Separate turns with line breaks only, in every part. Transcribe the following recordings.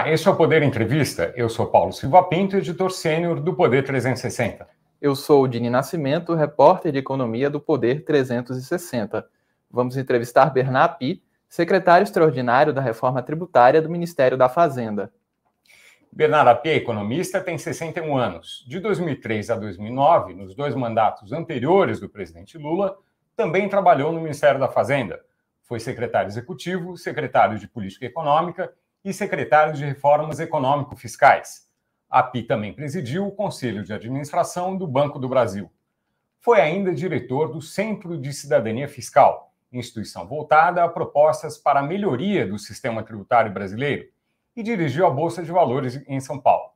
Olá, esse é o Poder Entrevista. Eu sou Paulo Silva Pinto, editor sênior do Poder 360.
Eu sou o Dini Nascimento, repórter de economia do Poder 360. Vamos entrevistar Bernard Pi, secretário extraordinário da reforma tributária do Ministério da Fazenda.
Bernard Api é economista, tem 61 anos. De 2003 a 2009, nos dois mandatos anteriores do presidente Lula, também trabalhou no Ministério da Fazenda. Foi secretário executivo, secretário de Política Econômica e secretário de Reformas Econômico-Fiscais. A PI também presidiu o Conselho de Administração do Banco do Brasil. Foi ainda diretor do Centro de Cidadania Fiscal, instituição voltada a propostas para a melhoria do sistema tributário brasileiro, e dirigiu a Bolsa de Valores em São Paulo.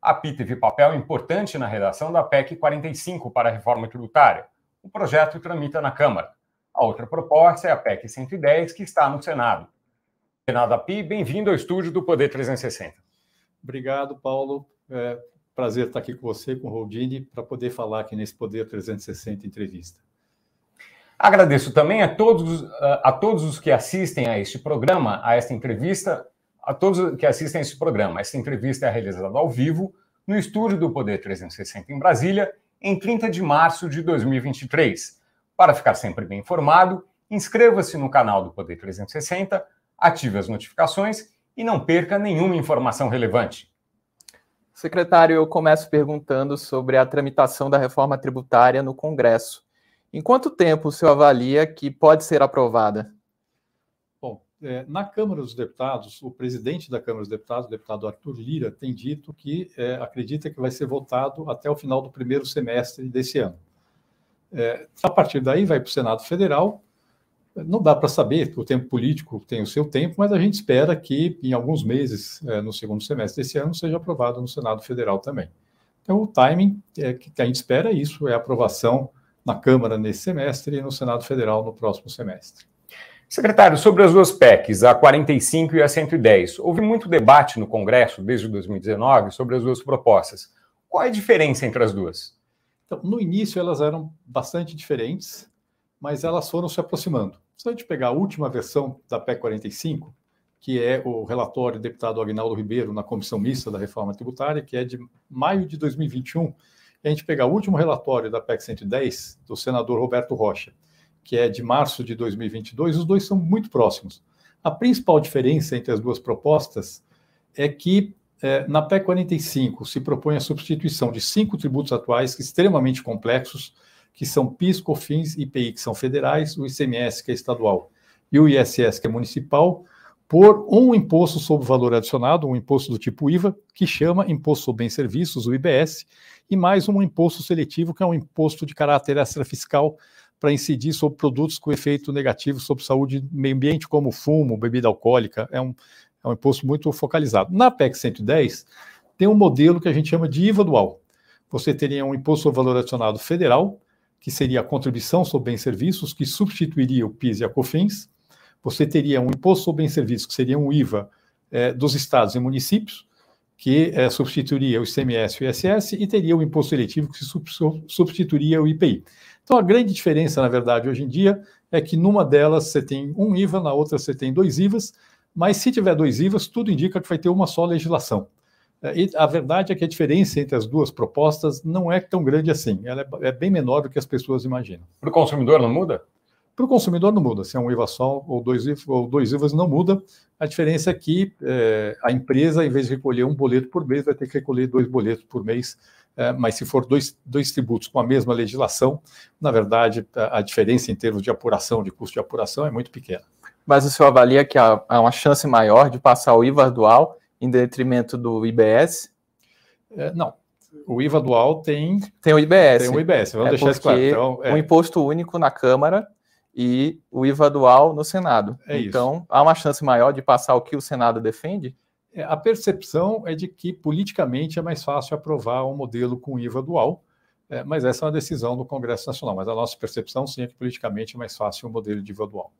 A PI teve papel importante na redação da PEC 45 para a reforma tributária. O projeto tramita na Câmara. A outra proposta é a PEC 110, que está no Senado. Renato Api, bem-vindo ao estúdio do Poder 360.
Obrigado, Paulo. É prazer estar aqui com você, com o Rodine, para poder falar aqui nesse Poder 360 entrevista.
Agradeço também a todos, a todos os que assistem a este programa, a esta entrevista, a todos que assistem a este programa. Esta entrevista é realizada ao vivo no estúdio do Poder 360 em Brasília, em 30 de março de 2023. Para ficar sempre bem informado, inscreva-se no canal do Poder 360 ative as notificações e não perca nenhuma informação relevante.
Secretário, eu começo perguntando sobre a tramitação da reforma tributária no Congresso. Em quanto tempo o senhor avalia que pode ser aprovada?
Bom, é, na Câmara dos Deputados, o presidente da Câmara dos Deputados, o deputado Arthur Lira, tem dito que é, acredita que vai ser votado até o final do primeiro semestre desse ano. É, a partir daí, vai para o Senado Federal não dá para saber, o tempo político tem o seu tempo, mas a gente espera que em alguns meses, é, no segundo semestre desse ano, seja aprovado no Senado Federal também. Então, o timing é, que a gente espera é isso, é aprovação na Câmara nesse semestre e no Senado Federal no próximo semestre.
Secretário, sobre as duas PECs, a 45 e a 110, houve muito debate no Congresso desde 2019 sobre as duas propostas. Qual é a diferença entre as duas?
Então, no início elas eram bastante diferentes, mas elas foram se aproximando. Se a gente pegar a última versão da PEC 45, que é o relatório do deputado Agnaldo Ribeiro na Comissão Mista da Reforma Tributária, que é de maio de 2021, e a gente pegar o último relatório da PEC 110, do senador Roberto Rocha, que é de março de 2022, os dois são muito próximos. A principal diferença entre as duas propostas é que é, na PEC 45 se propõe a substituição de cinco tributos atuais extremamente complexos que são PIS, COFINS e IPI, que são federais, o ICMS, que é estadual, e o ISS, que é municipal, por um imposto sobre valor adicionado, um imposto do tipo IVA, que chama Imposto sobre Bens e Serviços, o IBS, e mais um imposto seletivo, que é um imposto de caráter extrafiscal para incidir sobre produtos com efeito negativo sobre saúde e meio ambiente, como fumo, bebida alcoólica. É um, é um imposto muito focalizado. Na PEC 110, tem um modelo que a gente chama de IVA dual. Você teria um imposto sobre valor adicionado federal, que seria a contribuição sobre bens e serviços, que substituiria o PIS e a COFINS. Você teria um imposto sobre bens e serviços, que seria um IVA é, dos estados e municípios, que é, substituiria o ICMS e o ISS, e teria o imposto seletivo, que substituiria o IPI. Então, a grande diferença, na verdade, hoje em dia, é que numa delas você tem um IVA, na outra você tem dois IVAs, mas se tiver dois IVAs, tudo indica que vai ter uma só legislação. É, e a verdade é que a diferença entre as duas propostas não é tão grande assim. Ela é, é bem menor do que as pessoas imaginam.
Para o consumidor não muda?
Para o consumidor não muda. Se é um IVA só ou dois, ou dois IVAs, não muda. A diferença é que é, a empresa, em vez de recolher um boleto por mês, vai ter que recolher dois boletos por mês. É, mas se for dois, dois tributos com a mesma legislação, na verdade, a, a diferença em termos de apuração, de custo de apuração, é muito pequena.
Mas o senhor avalia que há, há uma chance maior de passar o IVA dual em detrimento do IBS?
É, não. O IVA dual tem.
Tem o IBS.
Tem o IBS, vamos
é
deixar isso claro. Então,
é. O imposto único na Câmara e o IVA dual no Senado. É então, isso. há uma chance maior de passar o que o Senado defende?
É, a percepção é de que politicamente é mais fácil aprovar um modelo com IVA dual, é, mas essa é uma decisão do Congresso Nacional. Mas a nossa percepção, sim, é que politicamente é mais fácil um modelo de IVA dual.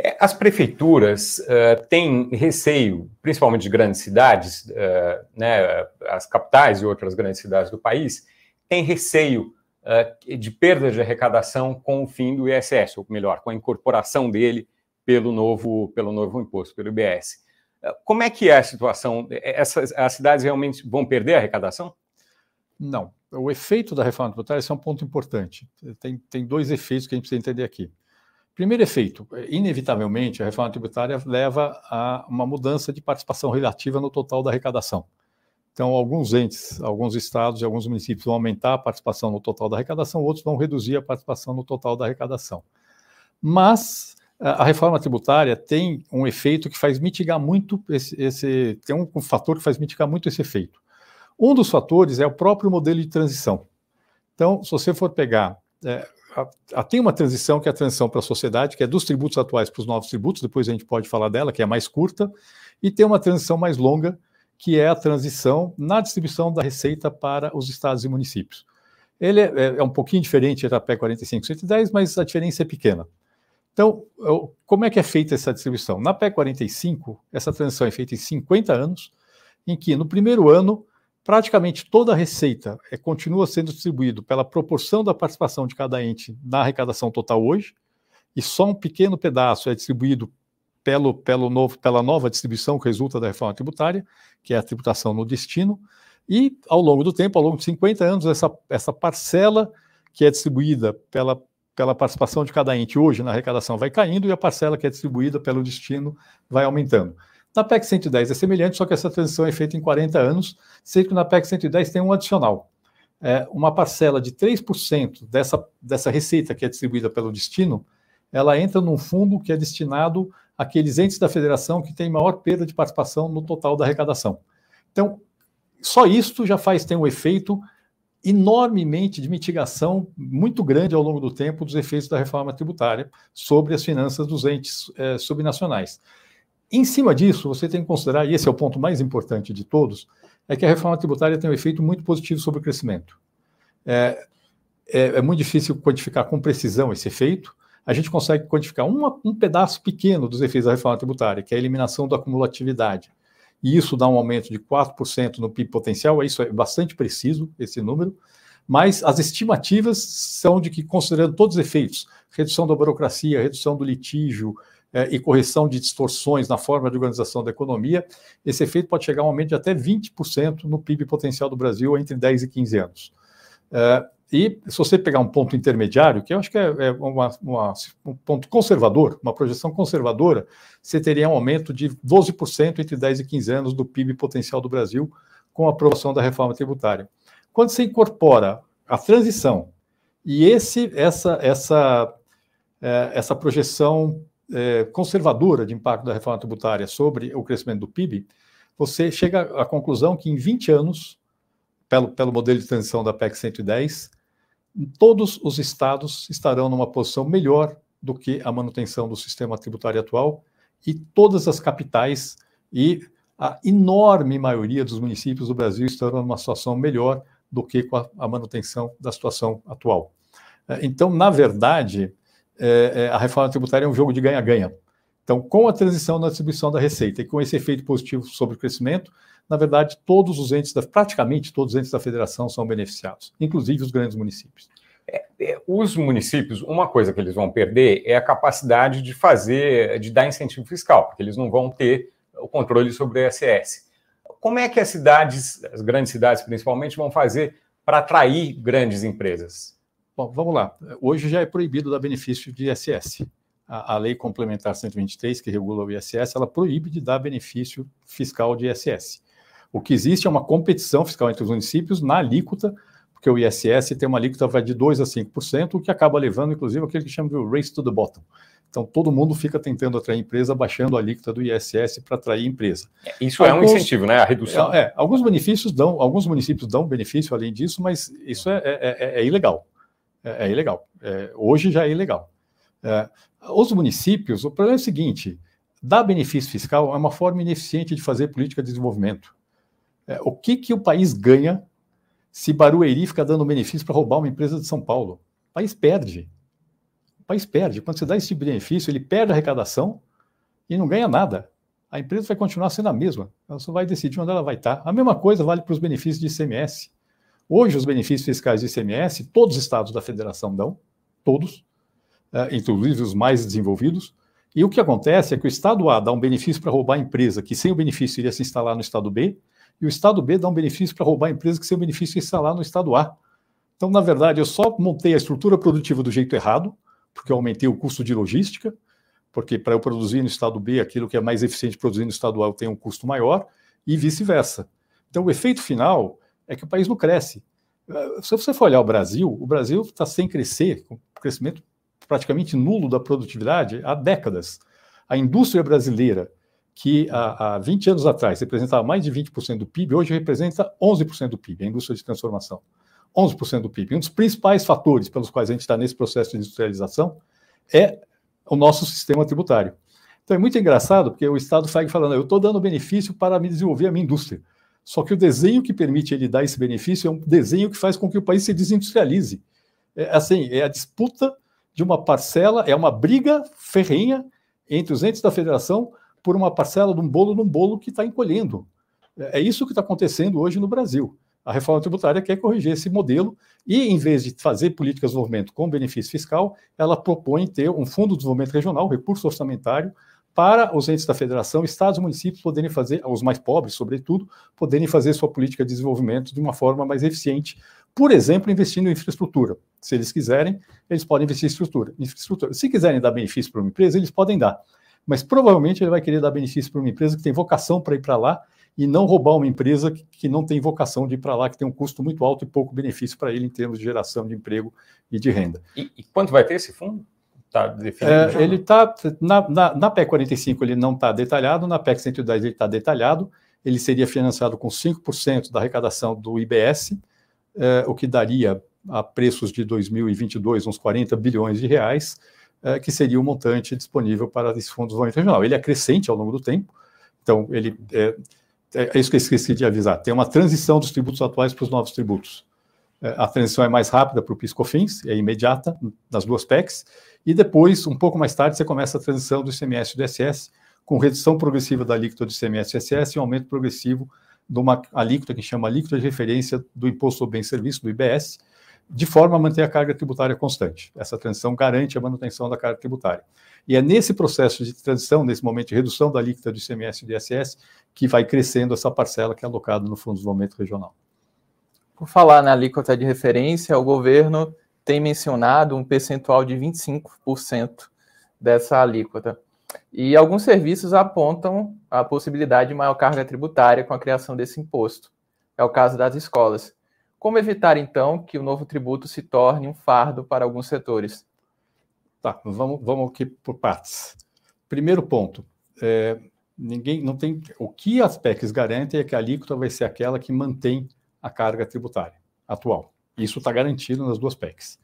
É, as prefeituras uh, têm receio, principalmente de grandes cidades, uh, né, as capitais e outras grandes cidades do país, têm receio uh, de perda de arrecadação com o fim do ISS, ou melhor, com a incorporação dele pelo novo, pelo novo imposto, pelo IBS. Como é que é a situação? Essas, as cidades realmente vão perder a arrecadação?
Não. O efeito da reforma tributária é um ponto importante. Tem, tem dois efeitos que a gente precisa entender aqui. Primeiro efeito, inevitavelmente, a reforma tributária leva a uma mudança de participação relativa no total da arrecadação. Então, alguns entes, alguns estados e alguns municípios vão aumentar a participação no total da arrecadação, outros vão reduzir a participação no total da arrecadação. Mas a reforma tributária tem um efeito que faz mitigar muito esse, esse tem um fator que faz mitigar muito esse efeito. Um dos fatores é o próprio modelo de transição. Então, se você for pegar, é, a, a, tem uma transição que é a transição para a sociedade, que é dos tributos atuais para os novos tributos, depois a gente pode falar dela, que é mais curta, e tem uma transição mais longa, que é a transição na distribuição da receita para os estados e municípios. Ele é, é um pouquinho diferente da PEC 45 110, mas a diferença é pequena. Então, como é que é feita essa distribuição? Na PEC 45, essa transição é feita em 50 anos, em que no primeiro ano, praticamente toda a receita é, continua sendo distribuída pela proporção da participação de cada ente na arrecadação total hoje, e só um pequeno pedaço é distribuído pelo, pelo novo, pela nova distribuição que resulta da reforma tributária, que é a tributação no destino, e ao longo do tempo, ao longo de 50 anos, essa, essa parcela que é distribuída pela, pela participação de cada ente hoje na arrecadação vai caindo e a parcela que é distribuída pelo destino vai aumentando. Na PEC 110 é semelhante, só que essa transição é feita em 40 anos, sendo que na PEC 110 tem um adicional. É, uma parcela de 3% dessa, dessa receita que é distribuída pelo destino, ela entra num fundo que é destinado àqueles entes da federação que têm maior perda de participação no total da arrecadação. Então, só isso já faz ter um efeito enormemente de mitigação muito grande ao longo do tempo dos efeitos da reforma tributária sobre as finanças dos entes é, subnacionais. Em cima disso, você tem que considerar, e esse é o ponto mais importante de todos, é que a reforma tributária tem um efeito muito positivo sobre o crescimento. É, é, é muito difícil quantificar com precisão esse efeito, a gente consegue quantificar uma, um pedaço pequeno dos efeitos da reforma tributária, que é a eliminação da acumulatividade. E isso dá um aumento de 4% no PIB potencial, isso é bastante preciso, esse número, mas as estimativas são de que, considerando todos os efeitos, redução da burocracia, redução do litígio é, e correção de distorções na forma de organização da economia, esse efeito pode chegar a um aumento de até 20% no PIB potencial do Brasil entre 10 e 15 anos. É, e se você pegar um ponto intermediário, que eu acho que é, é uma, uma, um ponto conservador, uma projeção conservadora, você teria um aumento de 12% entre 10 e 15 anos do PIB potencial do Brasil com a aprovação da reforma tributária. Quando você incorpora a transição e esse, essa, essa, é, essa projeção é, conservadora de impacto da reforma tributária sobre o crescimento do PIB, você chega à conclusão que em 20 anos, pelo, pelo modelo de transição da PEC 110, todos os estados estarão numa posição melhor do que a manutenção do sistema tributário atual e todas as capitais e a enorme maioria dos municípios do Brasil estarão numa situação melhor do que com a, a manutenção da situação atual. É, então, na verdade, é, é, a reforma tributária é um jogo de ganha-ganha. Então, com a transição na distribuição da receita e com esse efeito positivo sobre o crescimento, na verdade, todos os entes, da, praticamente todos os entes da federação são beneficiados, inclusive os grandes municípios.
É, é, os municípios, uma coisa que eles vão perder é a capacidade de fazer, de dar incentivo fiscal, porque eles não vão ter o controle sobre o ISS. Como é que as cidades, as grandes cidades principalmente, vão fazer para atrair grandes empresas?
Bom, vamos lá. Hoje já é proibido dar benefício de ISS. A, a Lei Complementar 123, que regula o ISS, ela proíbe de dar benefício fiscal de ISS. O que existe é uma competição fiscal entre os municípios na alíquota, porque o ISS tem uma alíquota vai de 2% a 5%, o que acaba levando, inclusive, aquele que chama de race to the bottom. Então, todo mundo fica tentando atrair empresa, baixando a alíquota do ISS para atrair empresa.
É, isso alguns, é um incentivo, né? A redução.
É, é, alguns benefícios dão, alguns municípios dão benefício além disso, mas isso é, é, é, é ilegal. É, hoje já é ilegal. os municípios, o problema é o seguinte: dar benefício fiscal é uma forma ineficiente de fazer política de desenvolvimento. É, o que, que o país ganha se Barueri fica dando benefício para roubar uma empresa de São Paulo? O país perde. O país perde. Quando você dá esse tipo de benefício, ele perde a arrecadação e não ganha nada. A empresa vai continuar sendo a mesma. Ela só vai decidir onde ela vai estar. A mesma coisa vale para os benefícios de ICMS. Hoje, os benefícios fiscais de ICMS, todos os estados da federação dão, todos, é, inclusive os mais desenvolvidos, E o que acontece é que o Estado A dá um benefício para roubar a empresa que sem o benefício iria se instalar no Estado B, e o Estado B dá um benefício para roubar a empresa que sem o benefício ia se instalar no Estado A. Então, na verdade, eu só montei a estrutura produtiva do jeito errado, porque eu aumentei o custo de logística, porque para eu produzir no Estado B aquilo que é mais eficiente produzir no Estado A eu tenho um custo maior, e vice-versa. Então, o efeito final é que o país não cresce. Se você for olhar o Brasil, o Brasil está sem crescer, com crescimento praticamente nulo da produtividade há décadas. A indústria brasileira, que há, há 20 anos atrás representava mais de 20% do PIB, hoje representa 11% do PIB, a indústria de transformação. 11% do PIB. Um dos principais fatores pelos quais a gente está nesse processo de industrialização é o nosso sistema tributário. Então é muito engraçado, porque o Estado sai falando, eu estou dando benefício para me desenvolver a minha indústria. Só que o desenho que permite ele dar esse benefício é um desenho que faz com que o país se desindustrialize. É, assim, é a disputa de uma parcela, é uma briga ferrenha entre os entes da federação por uma parcela de um bolo num bolo que está encolhendo. É, é isso que está acontecendo hoje no Brasil. A reforma tributária quer corrigir esse modelo e, em vez de fazer políticas de desenvolvimento com benefício fiscal, ela propõe ter um fundo de desenvolvimento regional, recurso orçamentário, para os entes da federação, estados e municípios poderem fazer, os mais pobres, sobretudo, poderem fazer sua política de desenvolvimento de uma forma mais eficiente. Por exemplo, investindo em infraestrutura. Se eles quiserem, eles podem investir em infraestrutura. infraestrutura. Se quiserem dar benefício para uma empresa, eles podem dar. Mas provavelmente ele vai querer dar benefício para uma empresa que tem vocação para ir para lá e não roubar uma empresa que, que não tem vocação de ir para lá, que tem um custo muito alto e pouco benefício para ele em termos de geração de emprego e de renda.
E, e quanto vai ter esse fundo?
Tá definido? É, ele está na, na, na, PEC 45 ele não está detalhado, na PEC 110 ele está detalhado. Ele seria financiado com 5% da arrecadação do IBS, é, o que daria a preços de 2022 uns 40 bilhões de reais, é, que seria o montante disponível para esse fundo de desenvolvimento regional. Ele é crescente ao longo do tempo, então ele é, é isso que eu esqueci de avisar. Tem uma transição dos tributos atuais para os novos tributos. É, a transição é mais rápida para o PIS/COFINS, é imediata nas duas PECs, e depois, um pouco mais tarde, você começa a transição do ICMS e do ISS, com redução progressiva da alíquota do ICMS e ISS e um aumento progressivo de uma alíquota que chama alíquota de referência do Imposto sobre Bem e Serviço, do IBS, de forma a manter a carga tributária constante. Essa transição garante a manutenção da carga tributária. E é nesse processo de transição, nesse momento de redução da alíquota do ICMS e do ISS, que vai crescendo essa parcela que é alocada no Fundo de Desenvolvimento Regional.
Por falar na alíquota de referência, o governo tem mencionado um percentual de 25% dessa alíquota. E alguns serviços apontam a possibilidade de maior carga tributária com a criação desse imposto. É o caso das escolas. Como evitar, então, que o novo tributo se torne um fardo para alguns setores?
Tá, vamos, vamos aqui por partes. Primeiro ponto, é, ninguém não tem. O que as PECs garantem é que a alíquota vai ser aquela que mantém a carga tributária atual. Isso está garantido nas duas PECs.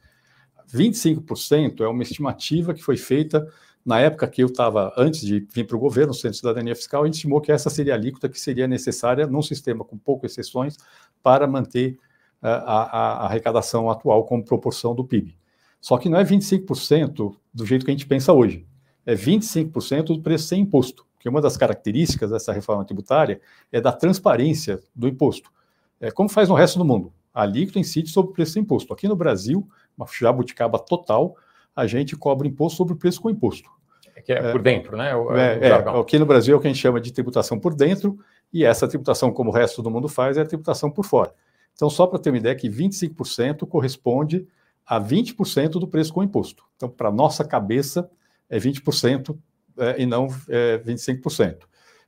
25% é uma estimativa que foi feita na época que eu estava, antes de vir para o governo, Centro de Cidadania Fiscal, a gente estimou que essa seria a alíquota que seria necessária num sistema com poucas exceções para manter uh, a, a, arrecadação atual como proporção do PIB. Só que não é 25% do jeito que a gente pensa hoje. É 25% do preço sem imposto. Porque uma das características dessa reforma tributária é da transparência do imposto. É como faz no resto do mundo a alíquota incide sobre o preço do imposto. Aqui no Brasil, uma jabuticaba total, a gente cobra imposto sobre o preço com imposto.
É que é, por dentro, né?
O, é, é, aqui no Brasil é o que a gente chama de tributação por dentro, e essa tributação, como o resto do mundo faz, é a tributação por fora. Então, só para ter uma ideia, que 25% corresponde a 20% do preço com imposto. Então, para nossa cabeça, é 20% é, e não é, 25%.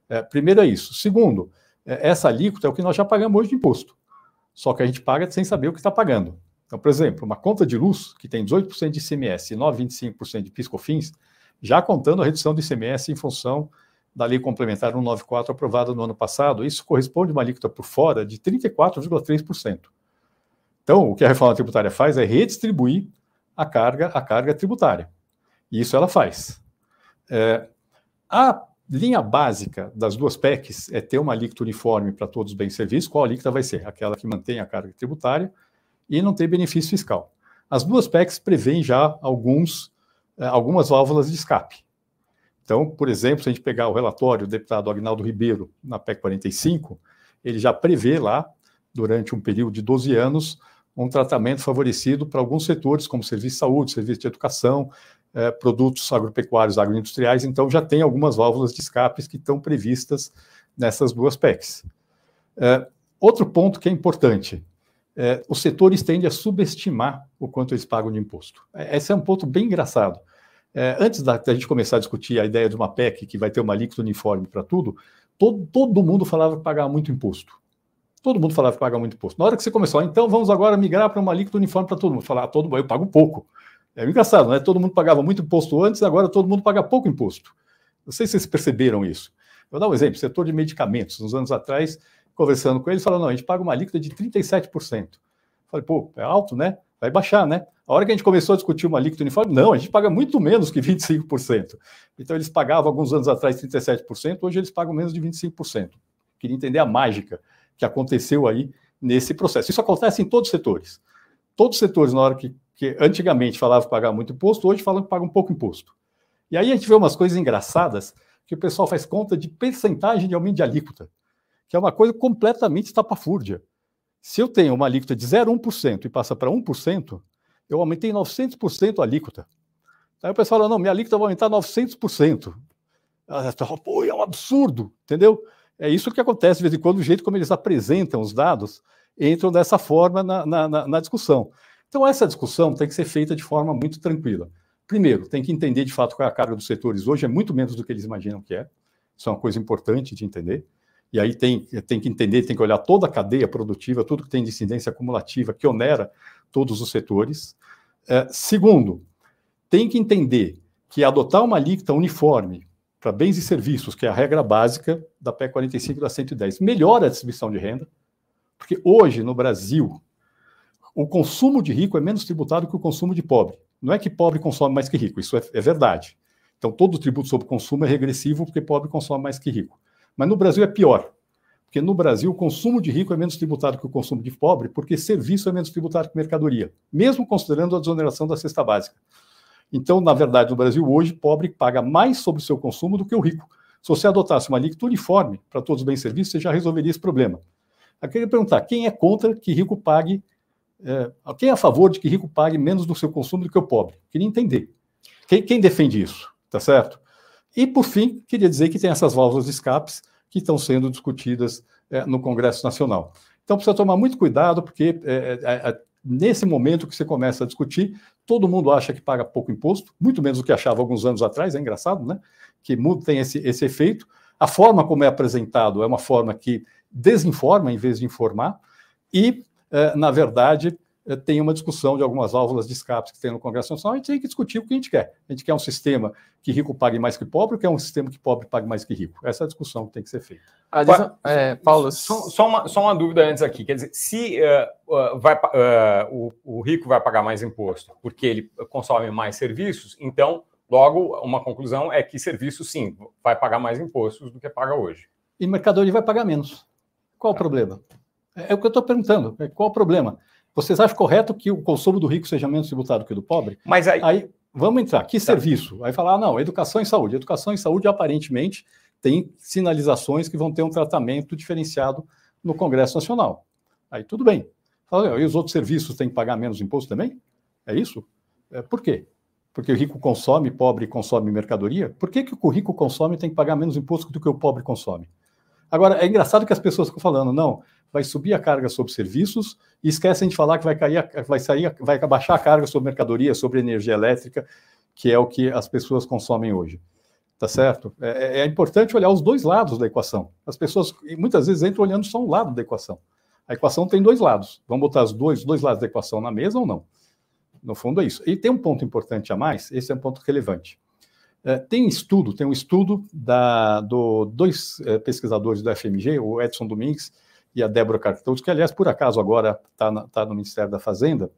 É, primeiro é isso. Segundo, é, essa alíquota é o que nós já pagamos hoje de imposto só que a gente paga sem saber o que está pagando. Então, por exemplo, uma conta de luz que tem 18% de ICMS e 9,25% de PIS/COFINS, já contando a redução do ICMS em função da Lei Complementar 194 aprovada no ano passado, isso corresponde a uma alíquota por fora de 34,3%. Então, o que a reforma tributária faz é redistribuir a carga, a carga tributária. E isso ela faz. É, a linha básica das duas PECs é ter uma alíquota uniforme para todos os bens e serviços. Qual alíquota vai ser? Aquela que mantém a carga tributária e não tem benefício fiscal. As duas PECs prevêem já alguns, eh, algumas válvulas de escape. Então, por exemplo, se a gente pegar o relatório do deputado Agnaldo Ribeiro na PEC 45, ele já prevê lá, durante um período de 12 anos, um tratamento favorecido para alguns setores, como serviço de saúde, serviço de educação, é, produtos agropecuários, agroindustriais, então já tem algumas válvulas de escapes que estão previstas nessas duas PECs. É, outro ponto que é importante, é, os setores tendem a subestimar o quanto eles pagam de imposto. É, esse é um ponto bem engraçado. É, antes da, da, gente começar a discutir a ideia de uma PEC que vai ter uma alíquota uniforme para tudo, todo, todo mundo falava que pagava muito imposto. Todo mundo falava que paga muito imposto. Na hora que você começou, então vamos agora migrar para uma alíquota uniforme para todo mundo. Falar, ah, todo mundo, eu pago pouco. É engraçado, né? Todo mundo pagava muito imposto antes, agora todo mundo paga pouco imposto. Não sei se vocês perceberam isso. Vou dar um exemplo: setor de medicamentos. Uns anos atrás, conversando com eles, falaram: não, a gente paga uma alíquota de 37%. Falei, pô, é alto, né? Vai baixar, né? A hora que a gente começou a discutir uma alíquota uniforme, não, a gente paga muito menos que 25%. Então, eles pagavam alguns anos atrás 37%, hoje eles pagam menos de 25%. Queria entender a mágica que aconteceu aí nesse processo. Isso acontece em todos os setores. Todos os setores, na hora que, que antigamente falavam que pagava muito imposto, hoje falam que pagam pouco imposto. E aí a gente vê umas coisas engraçadas que o pessoal faz conta de percentagem de aumento de alíquota, que é uma coisa completamente estapafúrdia. Se eu tenho uma alíquota de 0,1% e passa para 1%, eu aumentei 900% a alíquota. Aí o pessoal fala, não, minha alíquota vai aumentar 900%. Ah, pô, é um absurdo, entendeu? É isso que acontece de vez em quando, o jeito como eles apresentam os dados entram dessa forma na, na, na discussão. Então, essa discussão tem que ser feita de forma muito tranquila. Primeiro, tem que entender de fato qual é a carga dos setores hoje, é muito menos do que eles imaginam que é. Isso é uma coisa importante de entender. E aí tem, tem que entender, tem que olhar toda a cadeia produtiva, tudo que tem de incidência acumulativa, que onera todos os setores. É, segundo, tem que entender que adotar uma alíquota uniforme para bens e serviços, que é a regra básica da PEC 45 da 110, melhora a distribuição de renda, porque hoje no Brasil o consumo de rico é menos tributado que o consumo de pobre. Não é que pobre consome mais que rico, isso é, é verdade. Então todo o tributo sobre consumo é regressivo porque pobre consome mais que rico. Mas no Brasil é pior, porque no Brasil o consumo de rico é menos tributado que o consumo de pobre, porque serviço é menos tributado que mercadoria, mesmo considerando a desoneração da cesta básica. Então, na verdade, no Brasil, hoje, pobre paga mais sobre o seu consumo do que o rico. Se você adotasse uma alíquota uniforme para todos os bens e serviços, você já resolveria esse problema. Eu queria perguntar: quem é contra que rico pague, é, quem é a favor de que rico pague menos do seu consumo do que o pobre? Queria entender. Quem, quem defende isso? Tá certo? E, por fim, queria dizer que tem essas válvulas de escapes que estão sendo discutidas é, no Congresso Nacional. Então, precisa tomar muito cuidado, porque é, é, é nesse momento que você começa a discutir, todo mundo acha que paga pouco imposto, muito menos do que achava alguns anos atrás, é engraçado, né? Que tem esse, esse efeito. A forma como é apresentado é uma forma que desinforma em vez de informar, e, na verdade, eh, tem uma discussão de algumas válvulas de escape que tem no Congresso Nacional, a gente tem que discutir o que a gente quer. A gente quer um sistema que rico pague mais que pobre, ou quer um sistema que pobre pague mais que rico? Essa é a discussão que tem que ser feita.
é, Paulo, só, só, uma, só uma dúvida antes aqui. Quer dizer, se uh, vai, uh, o, o rico vai pagar mais imposto porque ele consome mais serviços, então, logo, uma conclusão é que serviço, sim, vai pagar mais impostos do que paga hoje.
E mercadoria vai pagar menos. Qual tá. o problema? É, é o que eu estou perguntando. É, qual o problema? Vocês acham correto que o consumo do rico seja menos tributado que o do pobre?
Mas aí,
aí vamos entrar. Que tá. serviço? Aí falar, ah, não, educação e saúde. Educação e saúde, aparentemente, tem sinalizações que vão ter um tratamento diferenciado no Congresso Nacional. Aí tudo bem. Fala, e os outros serviços têm que pagar menos imposto também? É isso? É, por quê? Porque o rico consome, pobre consome mercadoria? Por que, que o rico consome tem que pagar menos imposto do que o pobre consome? Agora, é engraçado que as pessoas ficam falando, não, vai subir a carga sobre serviços e esquecem de falar que vai cair, vai sair, vai baixar a carga sobre mercadoria, sobre energia elétrica, que é o que as pessoas consomem hoje. Tá certo? É, é, é importante olhar os dois lados da equação. As pessoas muitas vezes entram olhando só um lado da equação. A equação tem dois lados. Vamos botar os dois, dois lados da equação na mesa ou não? No fundo é isso. E tem um ponto importante a mais, esse é um ponto relevante. É, tem estudo, tem um estudo da, do dois é, pesquisadores do FMG, o Edson Domingues e a Débora Cartouros, que, aliás, por acaso agora está tá no Ministério da Fazenda,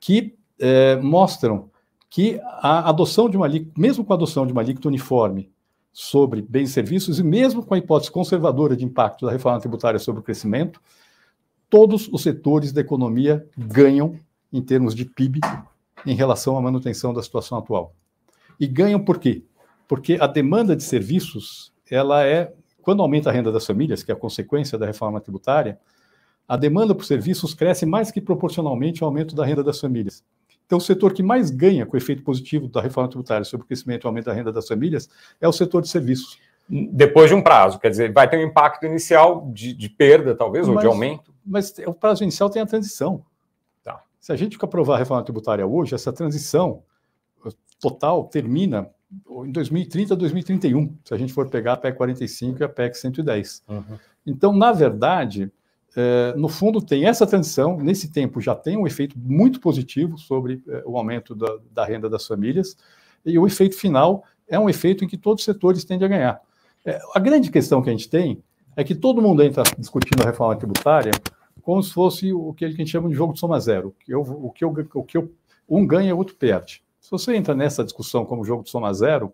que é, mostram que a adoção de uma mesmo com a adoção de uma alíquota uniforme sobre bens e serviços, e mesmo com a hipótese conservadora de impacto da reforma tributária sobre o crescimento, todos os setores da economia ganham em termos de PIB em relação à manutenção da situação atual. E ganham por quê? Porque a demanda de serviços, ela é quando aumenta a renda das famílias, que é a consequência da reforma tributária, a demanda por serviços cresce mais que proporcionalmente ao aumento da renda das famílias. Então, o setor que mais ganha com o efeito positivo da reforma tributária sobre o crescimento e aumento da renda das famílias é o setor de serviços.
Depois de um prazo, quer dizer, vai ter um impacto inicial de, de perda, talvez, mas, ou de aumento?
Mas o prazo inicial tem a transição. Tá. Se a gente aprovar a reforma tributária hoje, essa transição total termina em 2030, 2031, se a gente for pegar a PEC 45 e a PEC 110. Uhum. Então, na verdade, é, no fundo, tem essa transição, nesse tempo já tem um efeito muito positivo sobre é, o aumento da, da, renda das famílias, e o efeito final é um efeito em que todos os setores tendem a ganhar. É, a grande questão que a gente tem é que todo mundo entra discutindo a reforma tributária como se fosse o que a gente chama de jogo de soma zero, que eu, o que, eu, o que eu, um ganha o outro perde. Se você entra nessa discussão como jogo de soma zero,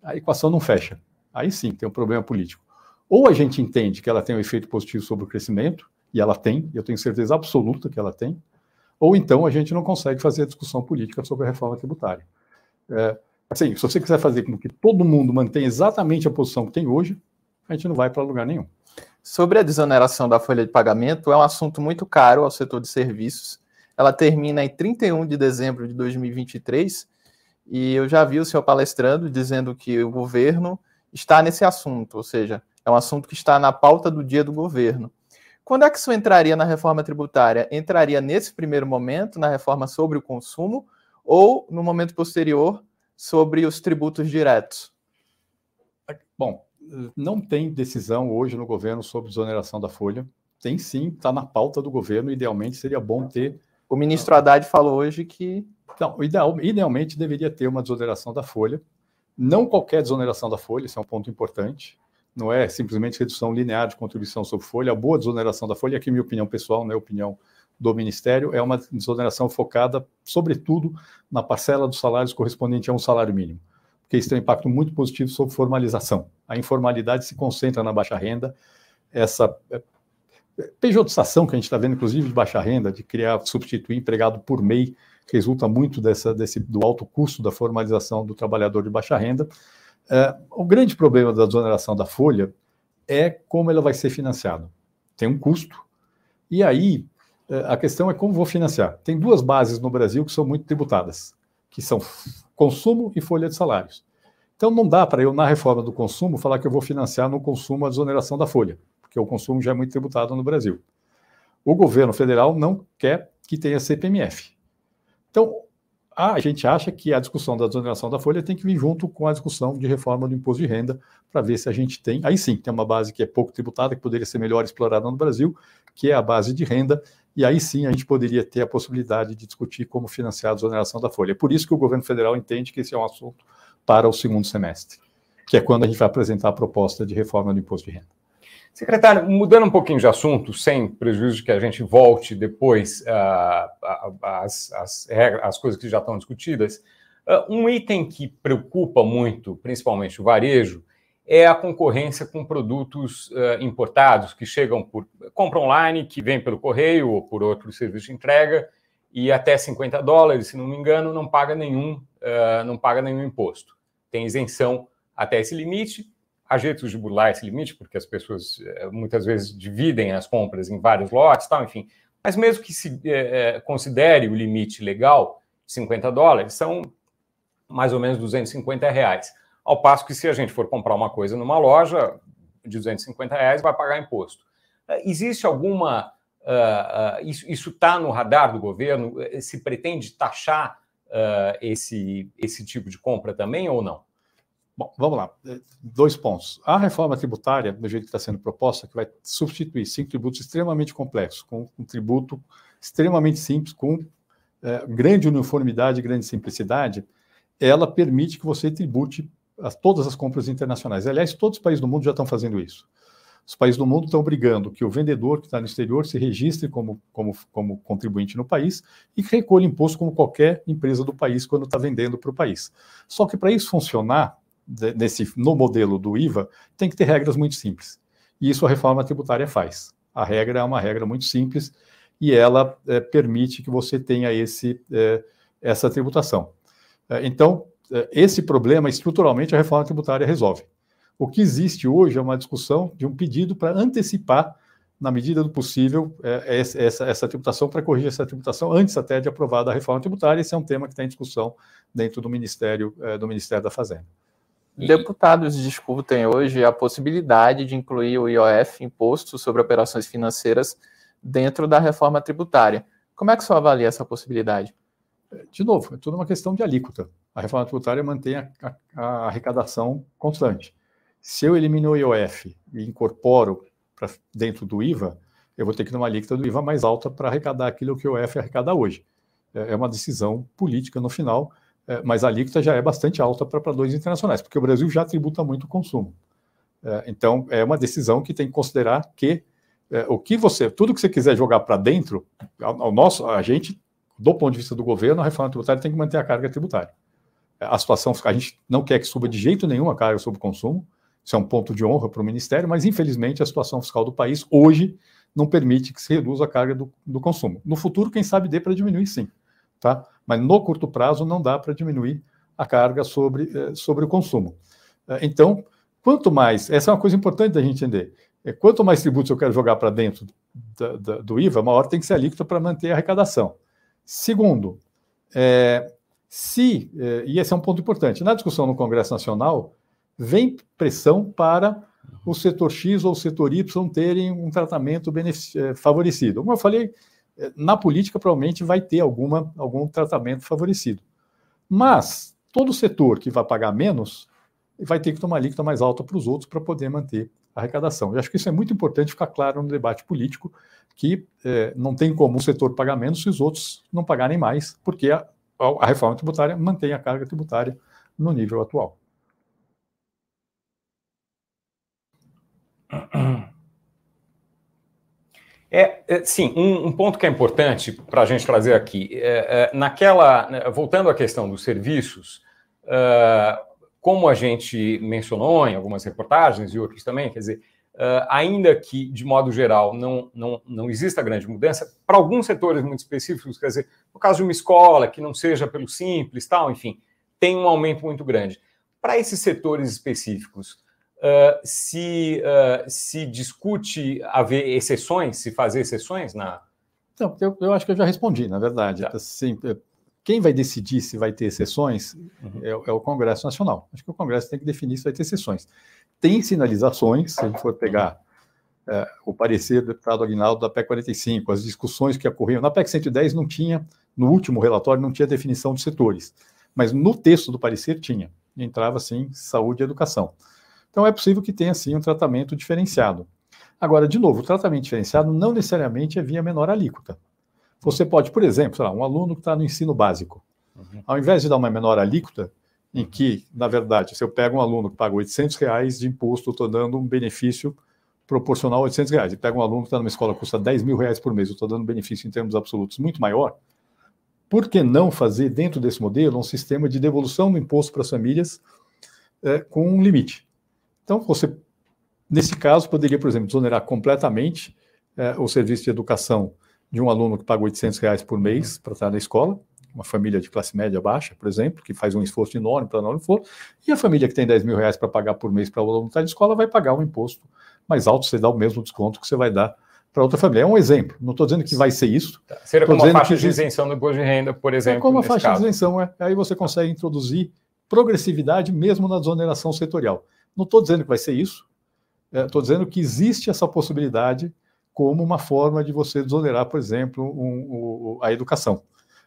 a equação não fecha. Aí sim tem um problema político. Ou a gente entende que ela tem um efeito positivo sobre o crescimento, e ela tem, eu tenho certeza absoluta que ela tem, ou então a gente não consegue fazer a discussão política sobre a reforma tributária. É, assim, se você quiser fazer com que todo mundo mantenha exatamente a posição que tem hoje, a gente não vai para lugar nenhum.
Sobre a desoneração da folha de pagamento, é um assunto muito caro ao setor de serviços. Ela termina em 31 de dezembro de 2023, e eu já vi o senhor palestrando dizendo que o governo está nesse assunto, ou seja, é um assunto que está na pauta do dia do governo. Quando é que isso entraria na reforma tributária? Entraria nesse primeiro momento, na reforma sobre o consumo, ou no momento posterior, sobre os tributos diretos?
Bom, não tem decisão hoje no governo sobre desoneração da folha. Tem sim, está na pauta do governo. Idealmente seria bom ter.
O ministro Haddad falou hoje que.
Não, ideal, idealmente deveria ter uma desoneração da folha. Não qualquer desoneração da folha, isso é um ponto importante não é simplesmente redução linear de contribuição sobre folha. A boa desoneração da folha, aqui minha opinião pessoal, não é opinião do Ministério, é uma desoneração focada, sobretudo, na parcela dos salários correspondente a um salário mínimo, porque isso tem um impacto muito positivo sobre formalização. A informalidade se concentra na baixa renda, essa é, pejotização que a gente está vendo, inclusive, de baixa renda, de criar, substituir empregado por MEI, resulta muito dessa, desse, do alto custo da formalização do trabalhador de baixa renda, é, o grande problema da desoneração da folha é como ela vai ser financiada. Tem um custo, e aí é, a questão é como vou financiar. Tem duas bases no Brasil que são muito tributadas, que são consumo e folha de salários. Então não dá para eu, na reforma do consumo, falar que eu vou financiar no consumo a desoneração da folha, porque o consumo já é muito tributado no Brasil. O governo federal não quer que tenha CPMF. Então, a gente acha que a discussão da desoneração da folha tem que vir junto com a discussão de reforma do imposto de renda, para ver se a gente tem. Aí sim, tem uma base que é pouco tributada, que poderia ser melhor explorada no Brasil, que é a base de renda, e aí sim a gente poderia ter a possibilidade de discutir como financiar a desoneração da folha. É por isso que o governo federal entende que esse é um assunto para o segundo semestre, que é quando a gente vai apresentar a proposta de reforma do imposto de renda.
Secretário, mudando um pouquinho de assunto, sem prejuízo de que a gente volte depois uh, às, às, às coisas que já estão discutidas, uh, um item que preocupa muito, principalmente o varejo, é a concorrência com produtos uh, importados que chegam por compra online, que vem pelo correio ou por outro serviço de entrega, e até 50 dólares, se não me engano, não paga nenhum, uh, não paga nenhum imposto. Tem isenção até esse limite há jeitos de burlar esse limite, porque as pessoas eh, muitas vezes dividem as compras em vários lotes, tal, enfim. Mas mesmo que se é, considere o limite legal, 50 dólares, são mais ou menos 250 reais. Ao passo que se a gente for comprar uma coisa numa loja de 250 reais, vai pagar imposto. Existe alguma. Uh, uh, isso está no radar do governo? Se pretende taxar uh, esse, esse tipo de compra também ou não?
Bom, vamos lá. Dois pontos. A reforma tributária, do jeito que está sendo proposta, que vai substituir cinco tributos extremamente complexos, com um tributo extremamente simples, com é, grande uniformidade grande simplicidade, ela permite que você tribute a todas as compras internacionais. Aliás, todos os países do mundo já estão fazendo isso. Os países do mundo estão brigando que o vendedor que está no exterior se registre como, como, como contribuinte no país e que recolha imposto como qualquer empresa do país quando está vendendo para o país. Só que para isso funcionar, nesse, no modelo do IVA, tem que ter regras muito simples. E isso a reforma tributária faz. A regra é uma regra muito simples e ela é, permite que você tenha esse, é, essa tributação. É, então, é, esse problema, estruturalmente, a reforma tributária resolve. O que existe hoje é uma discussão de um pedido para antecipar na medida do possível, é, essa, essa tributação para corrigir essa tributação antes até de aprovada a reforma tributária. Esse é um tema que está em discussão dentro do Ministério, é, do Ministério da Fazenda.
Deputados discutem hoje a possibilidade de incluir o IOF, Imposto sobre Operações Financeiras, dentro da reforma tributária. Como é que o senhor avalia essa possibilidade?
De novo, é tudo uma questão de alíquota. A reforma tributária mantém a, a, a arrecadação constante. Se eu elimino o IOF e incorporo para dentro do IVA, eu vou ter que ter uma alíquota do IVA mais alta para arrecadar aquilo que o IOF arrecada hoje. É, é uma decisão política no final, mas a alíquota já é bastante alta para padrões internacionais, porque o Brasil já tributa muito o consumo. É, então, é uma decisão que tem que considerar que é, o que você, tudo que você quiser jogar para dentro, ao, nosso, a gente, do ponto de vista do governo, a reforma tributária tem que manter a carga tributária. É, a situação, a gente não quer que suba de jeito nenhum a carga sobre o consumo, isso é um ponto de honra para o Ministério, mas infelizmente a situação fiscal do país hoje não permite que se reduza a carga do, do consumo. No futuro, quem sabe dê para diminuir sim, tá? Mas no curto prazo não dá para diminuir a carga sobre, eh, sobre o consumo. Então, quanto mais, essa é uma coisa importante da gente entender, é, quanto mais tributos eu quero jogar para dentro da, da, do IVA, maior tem que ser a alíquota para manter a arrecadação. Segundo, é, se, e esse é um ponto importante, na discussão no Congresso Nacional, vem pressão para o setor X ou o setor Y terem um tratamento favorecido. Como eu falei, na política provavelmente vai ter alguma, algum tratamento favorecido. Mas todo setor que vai pagar menos vai ter que tomar alíquota mais alta para os outros para poder manter arrecadação. Eu acho que isso é muito importante ficar claro no debate político, que é, não tem como o setor pagar menos se os outros não pagarem mais, porque a, a reforma tributária mantém a carga tributária no nível atual.
É, é sim, um, um, ponto que é importante para a gente trazer aqui, é, é, naquela, né, voltando à questão dos serviços, como a gente mencionou em algumas reportagens e outros também, quer dizer, ainda que, de modo geral, não, não, não exista grande mudança, para alguns setores muito específicos, quer dizer, no caso de uma escola que não seja pelo simples, tal, enfim, tem um aumento muito grande. Para esses setores específicos, uh, se, uh, se discute haver exceções, se fazer exceções na.
Não, eu, eu acho que eu já respondi, na verdade. Tá. Assim, quem vai decidir se vai ter exceções uhum. é, é, o Congresso Nacional. Acho que o Congresso tem que definir se vai ter exceções. Tem sinalizações, se a gente for pegar é, o parecer do deputado Aguinaldo da PEC 45, as discussões que ocorriam. Na PEC 110 não tinha, no último relatório, não tinha definição de setores, mas no texto do parecer tinha. Entrava, sim, saúde e educação. Então é possível que tenha, sim, um tratamento diferenciado. Agora, de novo, o tratamento diferenciado não necessariamente é via menor alíquota. Você pode, por exemplo, lá, um aluno que está no ensino básico, uhum. ao invés de dar uma menor alíquota, em que, na verdade, se eu pego um aluno que paga 800 reais de imposto, estou dando um benefício proporcional a 800 reais. E pego um aluno que está numa escola que custa 10 mil reais por mês, eu estou dando um benefício em termos absolutos muito maior. Por que não fazer, dentro desse modelo, um sistema de devolução do imposto para as famílias é, com um limite? Então, você, nesse caso, poderia, por exemplo, desonerar completamente é, o serviço de educação de um aluno que paga 800 reais por mês uhum. para estar na escola, uma família de classe média baixa, por exemplo, que faz um esforço enorme para não for, e a família que tem 10 mil reais para pagar por mês para o aluno estar na escola vai pagar um imposto mais alto, você dá o mesmo desconto que você vai dar para outra família. É um exemplo, não estou dizendo que vai ser isso.
Tá. Seria como uma faixa de isenção no imposto de renda, por exemplo. É
como uma faixa caso. de isenção, é. Aí você consegue introduzir progressividade mesmo na desoneração setorial. Não estou dizendo que vai ser isso, estou é, dizendo que existe essa possibilidade como uma forma de você desonerar, por exemplo, um, um, a educação.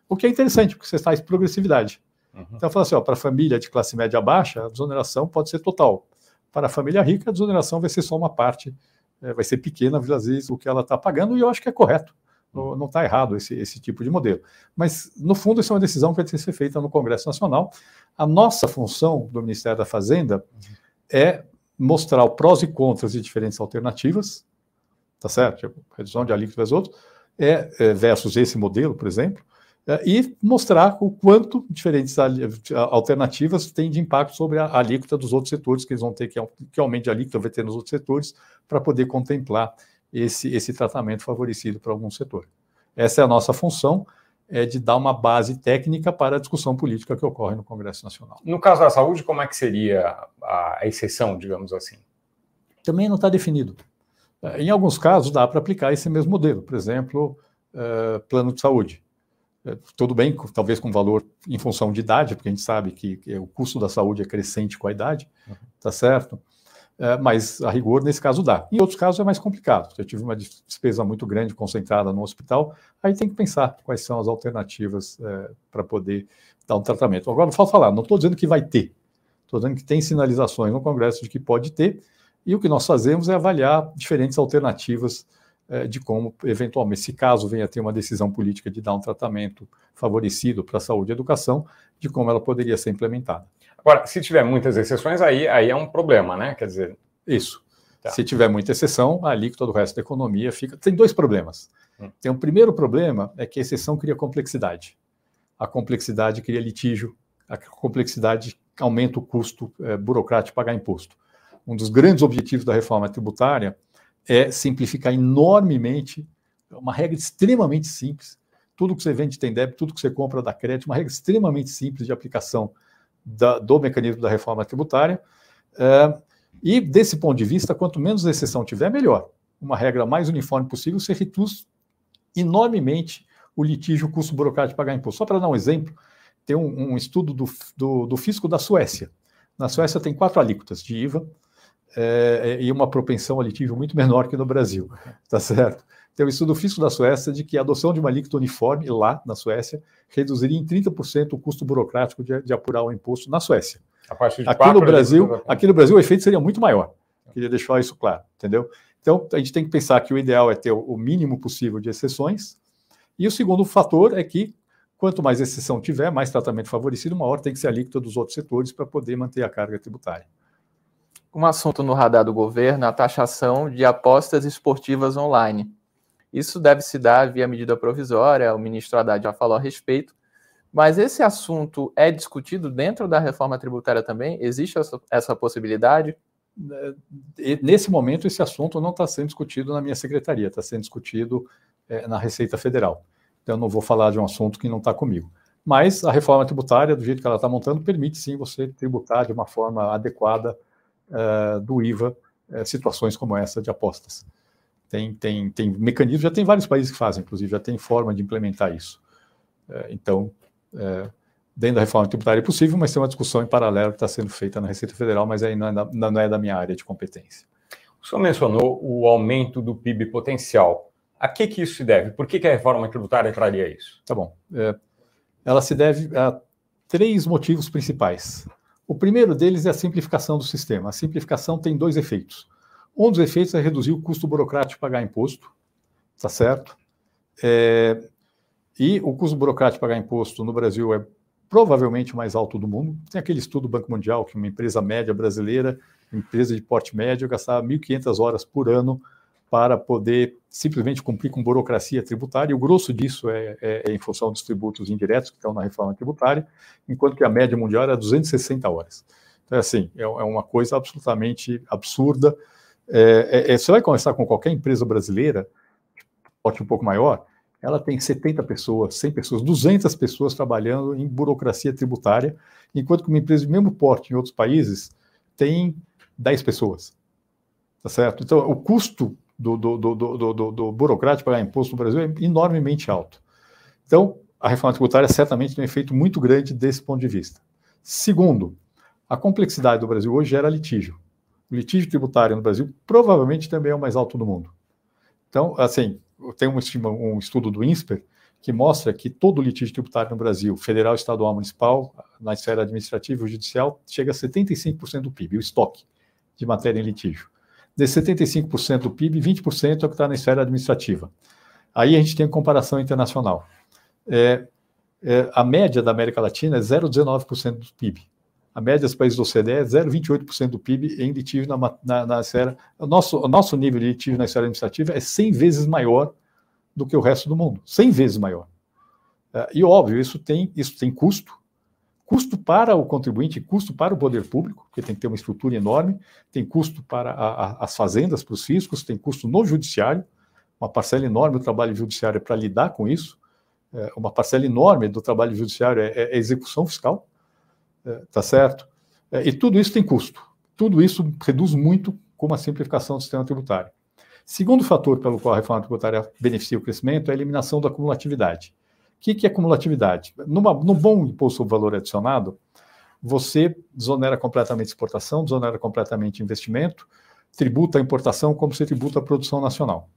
O que é interessante, porque você faz progressividade. Uhum. Então, fala assim, para a família de classe média baixa, a desoneração pode ser total. Para a família rica, a desoneração vai ser só uma parte, é, vai ser pequena, às vezes, o que ela está pagando, e eu acho que é correto. Não está errado esse, esse tipo de modelo. Mas, no fundo, isso é uma decisão que vai ter que ser feita no Congresso Nacional. A nossa função do Ministério da Fazenda uhum. É mostrar o prós e contras de diferentes alternativas, tá certo? Tipo, redução de alíquotas outros, é, é, versus esse modelo, por exemplo, é, e mostrar o quanto diferentes alternativas têm de impacto sobre a alíquota dos outros setores, que eles vão ter que, que aumente a alíquota vai ter nos outros setores, para poder contemplar esse, esse tratamento favorecido para algum setor. Essa é a nossa função, é de dar uma base técnica para a discussão política que ocorre no Congresso Nacional.
No caso da saúde, como é que seria a exceção, digamos assim?
Também não está definido. Em alguns casos, dá para aplicar esse mesmo modelo, por exemplo, plano de saúde. Tudo bem, talvez com valor em função de idade, porque a gente sabe que, que o custo da saúde é crescente com a idade, uhum. tá certo? É, mas a rigor, nesse caso, dá. Em outros casos é mais complicado. Se eu tive uma despesa muito grande concentrada no hospital, aí tem que pensar quais são as alternativas é, para poder dar um tratamento. Agora, falta falar, não estou dizendo que vai ter, estou dizendo que tem sinalizações no Congresso de que pode ter, e o que nós fazemos é avaliar diferentes alternativas é, de como, eventualmente, se caso venha a ter uma decisão política de dar um tratamento favorecido para a saúde e educação, de como ela poderia ser implementada.
Agora, se tiver muitas exceções, aí, aí é um problema, né? Quer dizer.
Isso. Tá. Se tiver muita exceção, a alíquota do resto da economia fica. Tem dois problemas. Hum. Tem um primeiro problema é que a exceção cria complexidade. A complexidade cria litígio, a complexidade aumenta o custo é, burocrático de pagar imposto. Um dos grandes objetivos da reforma tributária é simplificar enormemente, uma regra extremamente simples. Tudo que você vende tem débito, tudo que você compra dá crédito, uma regra extremamente simples de aplicação da, do mecanismo da reforma tributária. É, e, desse ponto de vista, quanto menos exceção tiver, melhor. Uma regra mais uniforme possível, você reduz enormemente o litígio, o custo burocrático de pagar imposto. Só para dar um exemplo, tem um, um estudo do, do, do fisco da Suécia. Na Suécia tem quatro alíquotas de IVA, é, e uma propensão a litígio muito menor que no Brasil, tá certo? Tem um estudo físico da Suécia de que a adoção de uma alíquota uniforme lá na Suécia reduziria em 30% o custo burocrático de, de, apurar o imposto na Suécia. aqui no Brasil, aqui no Brasil o efeito seria muito maior. Queria deixar isso claro, entendeu? Então a gente tem que pensar que o ideal é ter o mínimo possível de exceções. E o segundo fator é que quanto mais exceção tiver, mais tratamento favorecido, maior tem que ser a alíquota dos outros setores para poder manter a carga tributária
um assunto no radar do governo, a taxação de apostas esportivas online. Isso deve se dar via medida provisória, o ministro Haddad já falou a respeito, mas esse assunto é discutido dentro da reforma tributária também? Existe essa, essa possibilidade?
É, nesse momento, esse assunto não está sendo discutido na minha secretaria, está sendo discutido é, na Receita Federal. Então, eu não vou falar de um assunto que não está comigo. Mas a reforma tributária, do jeito que ela está montando, permite sim você tributar de uma forma adequada uh, do IVA uh, situações como essa de apostas. Tem, tem, tem mecanismos, já tem vários países que fazem, inclusive, já tem forma de implementar isso. Uh, então, dentro da reforma tributária é possível, mas tem uma discussão em paralelo que está sendo feita na Receita Federal, mas aí não é, da, não é da minha área de competência.
O senhor mencionou o aumento do PIB potencial. A que, que isso se deve? Por que, que a reforma tributária traria isso?
Tá bom. É, ela se deve a três motivos principais. O primeiro deles é a simplificação do sistema. A simplificação tem dois efeitos. Um dos efeitos é reduzir o custo burocrático de pagar imposto, tá certo? É, e o custo burocrático de pagar imposto no Brasil é provavelmente o mais alto do mundo. Tem aquele estudo do Banco Mundial que uma empresa média brasileira, empresa de porte médio, gastava 1.500 horas por ano para poder simplesmente cumprir com burocracia tributária, e o grosso disso é, é, é, em função dos tributos indiretos que estão na reforma tributária, enquanto que a média mundial era 260 horas. Então, assim, é, é uma coisa absolutamente absurda. É, é, é, você vai conversar com qualquer empresa brasileira, porte um pouco maior, ela tem 70 pessoas, 100 pessoas, 200 pessoas trabalhando em burocracia tributária, enquanto que uma empresa de mesmo porte em outros países tem 10 pessoas. Tá certo? Então, o custo do, do, do, do, do burocrático pagar imposto no Brasil é enormemente alto. Então, a reforma tributária certamente tem um efeito muito grande desse ponto de vista. Segundo, a complexidade do Brasil hoje gera litígio. O litígio tributário no Brasil provavelmente também é o mais alto do mundo. Então, assim, tem um, um estudo do INSPER que mostra que todo litígio tributário no Brasil, federal, estadual, municipal, na esfera administrativa e judicial, chega a 75% do PIB, o estoque de matéria em litígio. Desse 75% do PIB, 20% é o que está na esfera administrativa. Aí a gente tem comparação internacional. É, é, a média da América Latina é 0,19% do PIB. A média dos países do OCDE é 0,28% do PIB em litígio na, na, na esfera. O nosso, o nosso nível de litígio na esfera administrativa é 100 vezes maior do que o resto do mundo. 100 vezes maior. É, e óbvio, isso tem, isso tem custo, custo para o contribuinte, custo para o poder público, porque tem que ter uma estrutura enorme, tem custo para a, a, as fazendas, para os fiscos, tem custo no judiciário, uma parcela enorme do trabalho judiciário é para lidar com isso, é, uma parcela enorme do trabalho judiciário é, é, execução fiscal, tá certo? É, e tudo isso tem custo. Tudo isso reduz muito com uma simplificação do sistema tributário. Segundo fator pelo qual a reforma tributária beneficia o crescimento é a eliminação da cumulatividade. O que, que é cumulatividade? Numa, num bom imposto sobre valor adicionado, você desonera completamente exportação, desonera completamente investimento, tributa a importação como se tributa a produção nacional.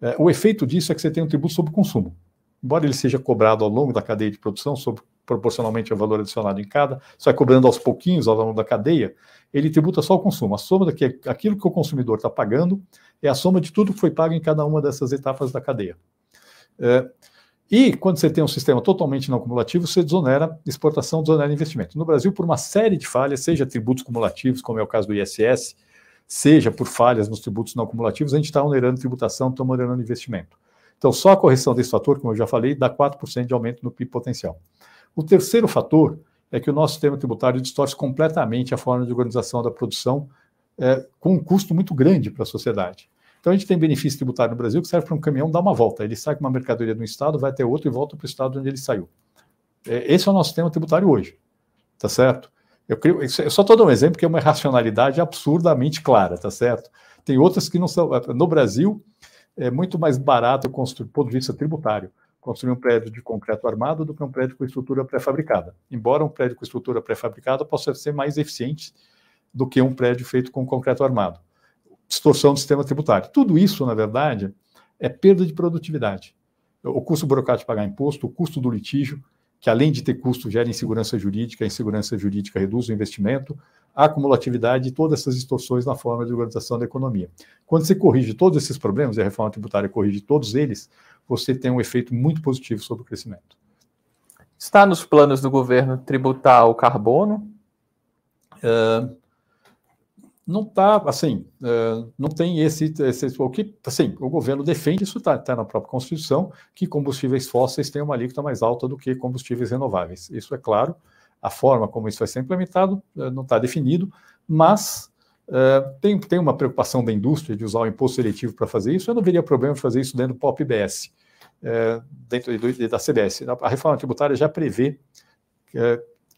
É, o efeito disso é que você tem um tributo sobre consumo. Embora ele seja cobrado ao longo da cadeia de produção, sobre, proporcionalmente ao valor adicionado em cada, só vai cobrando aos pouquinhos ao longo da cadeia, ele tributa só o consumo. A soma daquilo que o consumidor está pagando é a soma de tudo que foi pago em cada uma dessas etapas da cadeia. É, e quando você tem um sistema totalmente não cumulativo, você desonera exportação, desonera investimento. No Brasil, por uma série de falhas, seja tributos cumulativos, como é o caso do ISS, seja por falhas nos tributos não cumulativos, a gente está onerando tributação, está onerando investimento. Então, só a correção desse fator, como eu já falei, dá 4% de aumento no PIB potencial. O terceiro fator é que o nosso sistema tributário distorce completamente a forma de organização da produção, é, com um custo muito grande para a sociedade. Então, a gente tem benefício tributário no Brasil que serve para um caminhão dar uma volta. Ele sai com uma mercadoria de um estado, vai até outro e volta para o estado onde ele saiu. É, esse é o nosso sistema tributário hoje. Tá certo? Eu, creio, eu só estou dando um exemplo que é uma racionalidade absurdamente clara, tá certo? Tem outras que não são. No Brasil, é muito mais barato construir, do ponto de vista tributário, construir um prédio de concreto armado do que um prédio com estrutura pré-fabricada. Embora um prédio com estrutura pré-fabricada possa ser mais eficiente do que um prédio feito com concreto armado. Distorção do sistema tributário. Tudo isso, na verdade, é perda de produtividade. O custo burocrático de pagar imposto, o custo do litígio, que além de ter custo, gera insegurança jurídica, a insegurança jurídica reduz o investimento, a acumulatividade e todas essas distorções na forma de organização da economia. Quando você corrige todos esses problemas, e a reforma tributária corrige todos eles, você tem um efeito muito positivo sobre o crescimento.
Está nos planos do governo tributar o carbono?
Uh, não está, assim, uh, não tem esse, esse, o que, assim, o governo defende, isso está tá na própria Constituição, que combustíveis fósseis têm uma alíquota mais alta do que combustíveis renováveis. Isso é claro, a forma como isso vai ser implementado uh, não está definido, mas uh, tem, tem uma preocupação da indústria de usar o imposto seletivo para fazer isso, eu não veria problema fazer isso dentro do POP-BS, dentro do, da CBS. A reforma tributária já prevê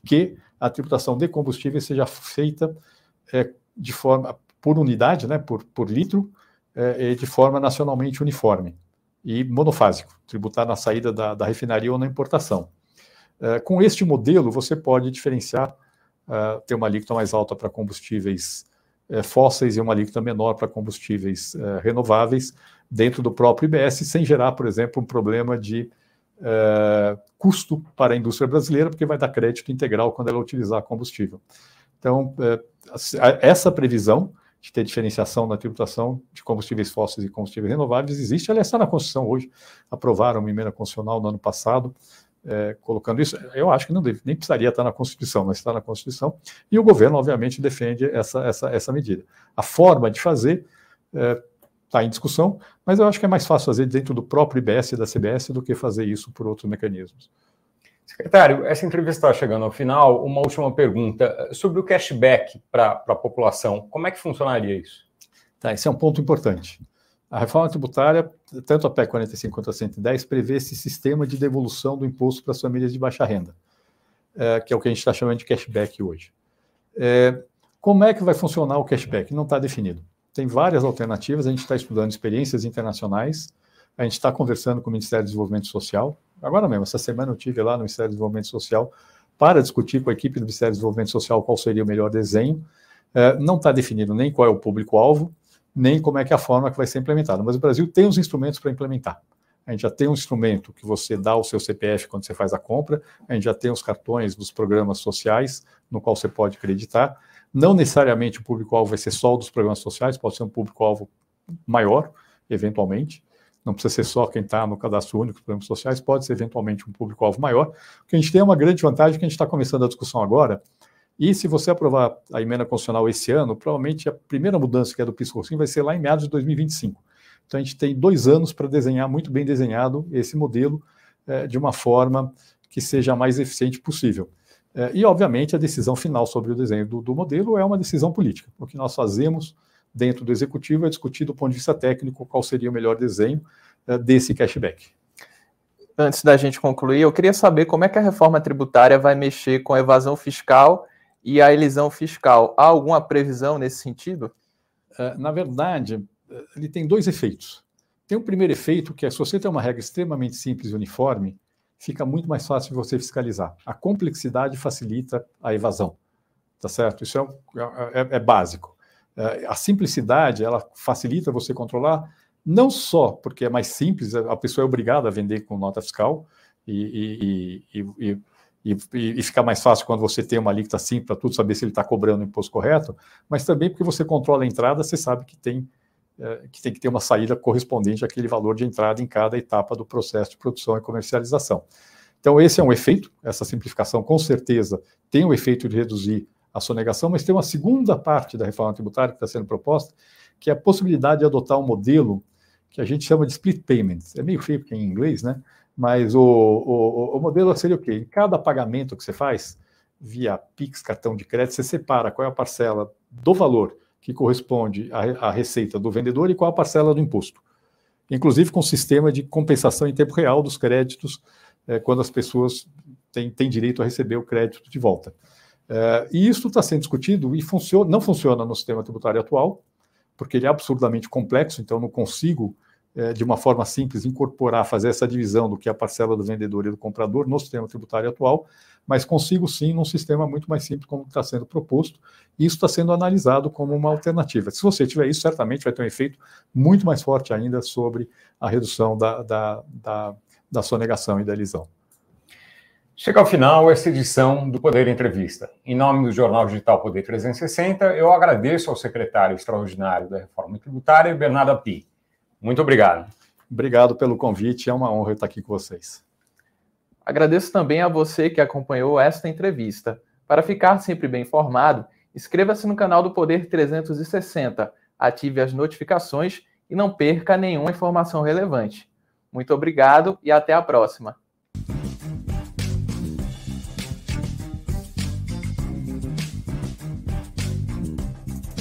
que a tributação de combustíveis seja feita de forma por unidade, né, por, por litro, é, de forma nacionalmente uniforme e monofásico, tributar na saída da, da refinaria ou na importação. É, com este modelo, você pode diferenciar, é, ter uma alíquota mais alta para combustíveis é, fósseis e uma alíquota menor para combustíveis é, renováveis dentro do próprio IBS, sem gerar, por exemplo, um problema de é, custo para a indústria brasileira, porque vai dar crédito integral quando ela utilizar combustível. Então, é, essa previsão de ter diferenciação na tributação de combustíveis fósseis e combustíveis renováveis existe, ela está na Constituição hoje. Aprovaram uma emenda constitucional no ano passado, é, colocando isso. Eu acho que não deve, nem precisaria estar na Constituição, mas está na Constituição. E o governo, obviamente, defende essa, essa, essa medida. A forma de fazer está é, em discussão, mas eu acho que é mais fácil fazer dentro do próprio IBS e da CBS do que fazer isso por outros mecanismos.
Secretário, essa entrevista está chegando ao final. Uma última pergunta sobre o cashback para a população. Como é que funcionaria isso?
Tá, esse é um ponto importante. A reforma tributária, tanto a PEC 45 quanto a 110, prevê esse sistema de devolução do imposto para as famílias de baixa renda, é, que é o que a gente está chamando de cashback hoje. É, como é que vai funcionar o cashback? Não está definido. Tem várias alternativas, a gente está estudando experiências internacionais, a gente está conversando com o Ministério do Desenvolvimento Social, Agora mesmo, essa semana eu tive lá no Ministério do Desenvolvimento Social para discutir com a equipe do Ministério do Desenvolvimento Social qual seria o melhor desenho. É, não está definido nem qual é o público-alvo, nem como é que é a forma que vai ser implementada. Mas o Brasil tem os instrumentos para implementar. A gente já tem um instrumento que você dá o seu CPF quando você faz a compra, a gente já tem os cartões dos programas sociais, no qual você pode acreditar. Não necessariamente o público-alvo vai ser só o dos programas sociais, pode ser um público-alvo maior, eventualmente não precisa ser só quem está no cadastro único dos programas sociais, pode ser eventualmente um público-alvo maior. O que a gente tem é uma grande vantagem que a gente está começando a discussão agora, e se você aprovar a emenda constitucional esse ano, provavelmente a primeira mudança que é do PIS vai ser lá em meados de 2025. Então a gente tem dois anos para desenhar muito bem desenhado esse modelo é, de uma forma que seja a mais eficiente possível. É, e, obviamente, a decisão final sobre o desenho do, do modelo é uma decisão política. O que nós fazemos dentro do executivo é discutir do ponto de vista técnico qual seria o melhor desenho uh, desse cashback.
Antes da gente concluir, eu queria saber como é que a reforma tributária vai mexer com a evasão fiscal e a elisão fiscal. Há alguma previsão nesse sentido?
Uh, na verdade, ele tem dois efeitos. Tem o um primeiro efeito, que é se você tem uma regra extremamente simples e uniforme, fica muito mais fácil de você fiscalizar. A complexidade facilita a evasão, tá certo? Isso é, é, é básico. É, a simplicidade, ela facilita você controlar, não só porque é mais simples, a pessoa é obrigada a vender com nota fiscal e, e, e, e, e fica mais fácil quando você tem uma alíquota simples para tudo saber se ele está cobrando o imposto correto, mas também porque você controla a entrada, você sabe que tem é, que tem que ter uma saída correspondente àquele valor de entrada em cada etapa do processo de produção e comercialização. Então, esse é um efeito, essa simplificação com certeza tem o efeito de reduzir a sonegação, mas tem uma segunda parte da reforma tributária que está sendo proposta, que é a possibilidade de adotar um modelo que a gente chama de split payment. É meio feio porque é em inglês, né? Mas o, o, o modelo seria o quê? Em cada pagamento que você faz, via Pix, cartão de crédito, você separa qual é a parcela do valor que corresponde à, à receita do vendedor e qual a parcela do imposto. Inclusive com sistema de compensação em tempo real dos créditos, é, quando as pessoas têm, têm, direito a receber o crédito de volta. É, e isso está sendo discutido e funciona, não funciona no sistema tributário atual, porque ele é absurdamente complexo, então não consigo é, de uma forma simples, incorporar, fazer essa divisão do que é a parcela do vendedor e do comprador no sistema tributário atual, mas consigo sim num sistema muito mais simples, como está sendo proposto, e isso está sendo analisado como uma alternativa. Se você tiver isso, certamente vai ter um efeito muito mais forte ainda sobre a redução da, da, da, da sonegação e da elisão.
Chega ao final esta edição do Poder Entrevista. Em nome do Jornal Digital Poder 360, eu agradeço ao secretário extraordinário da Reforma Tributária, Bernardo Pi. Muito obrigado.
Obrigado pelo convite, é uma honra estar aqui com vocês.
Agradeço também a você que acompanhou esta entrevista. Para ficar sempre bem informado, inscreva-se no canal do Poder 360, ative as notificações e não perca nenhuma informação relevante. Muito obrigado e até a próxima.